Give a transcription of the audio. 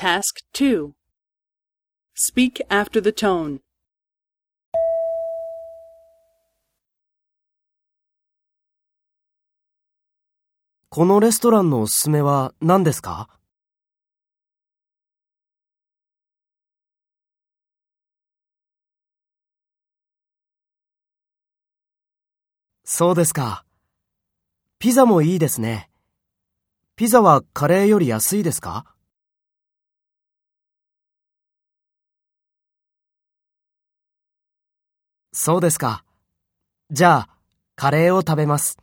Task 2 Speak after the tone. このレストランのおすすめは何ですかそうですか。ピザもいいですね。ピザはカレーより安いですかそうですか。じゃあ、カレーを食べます。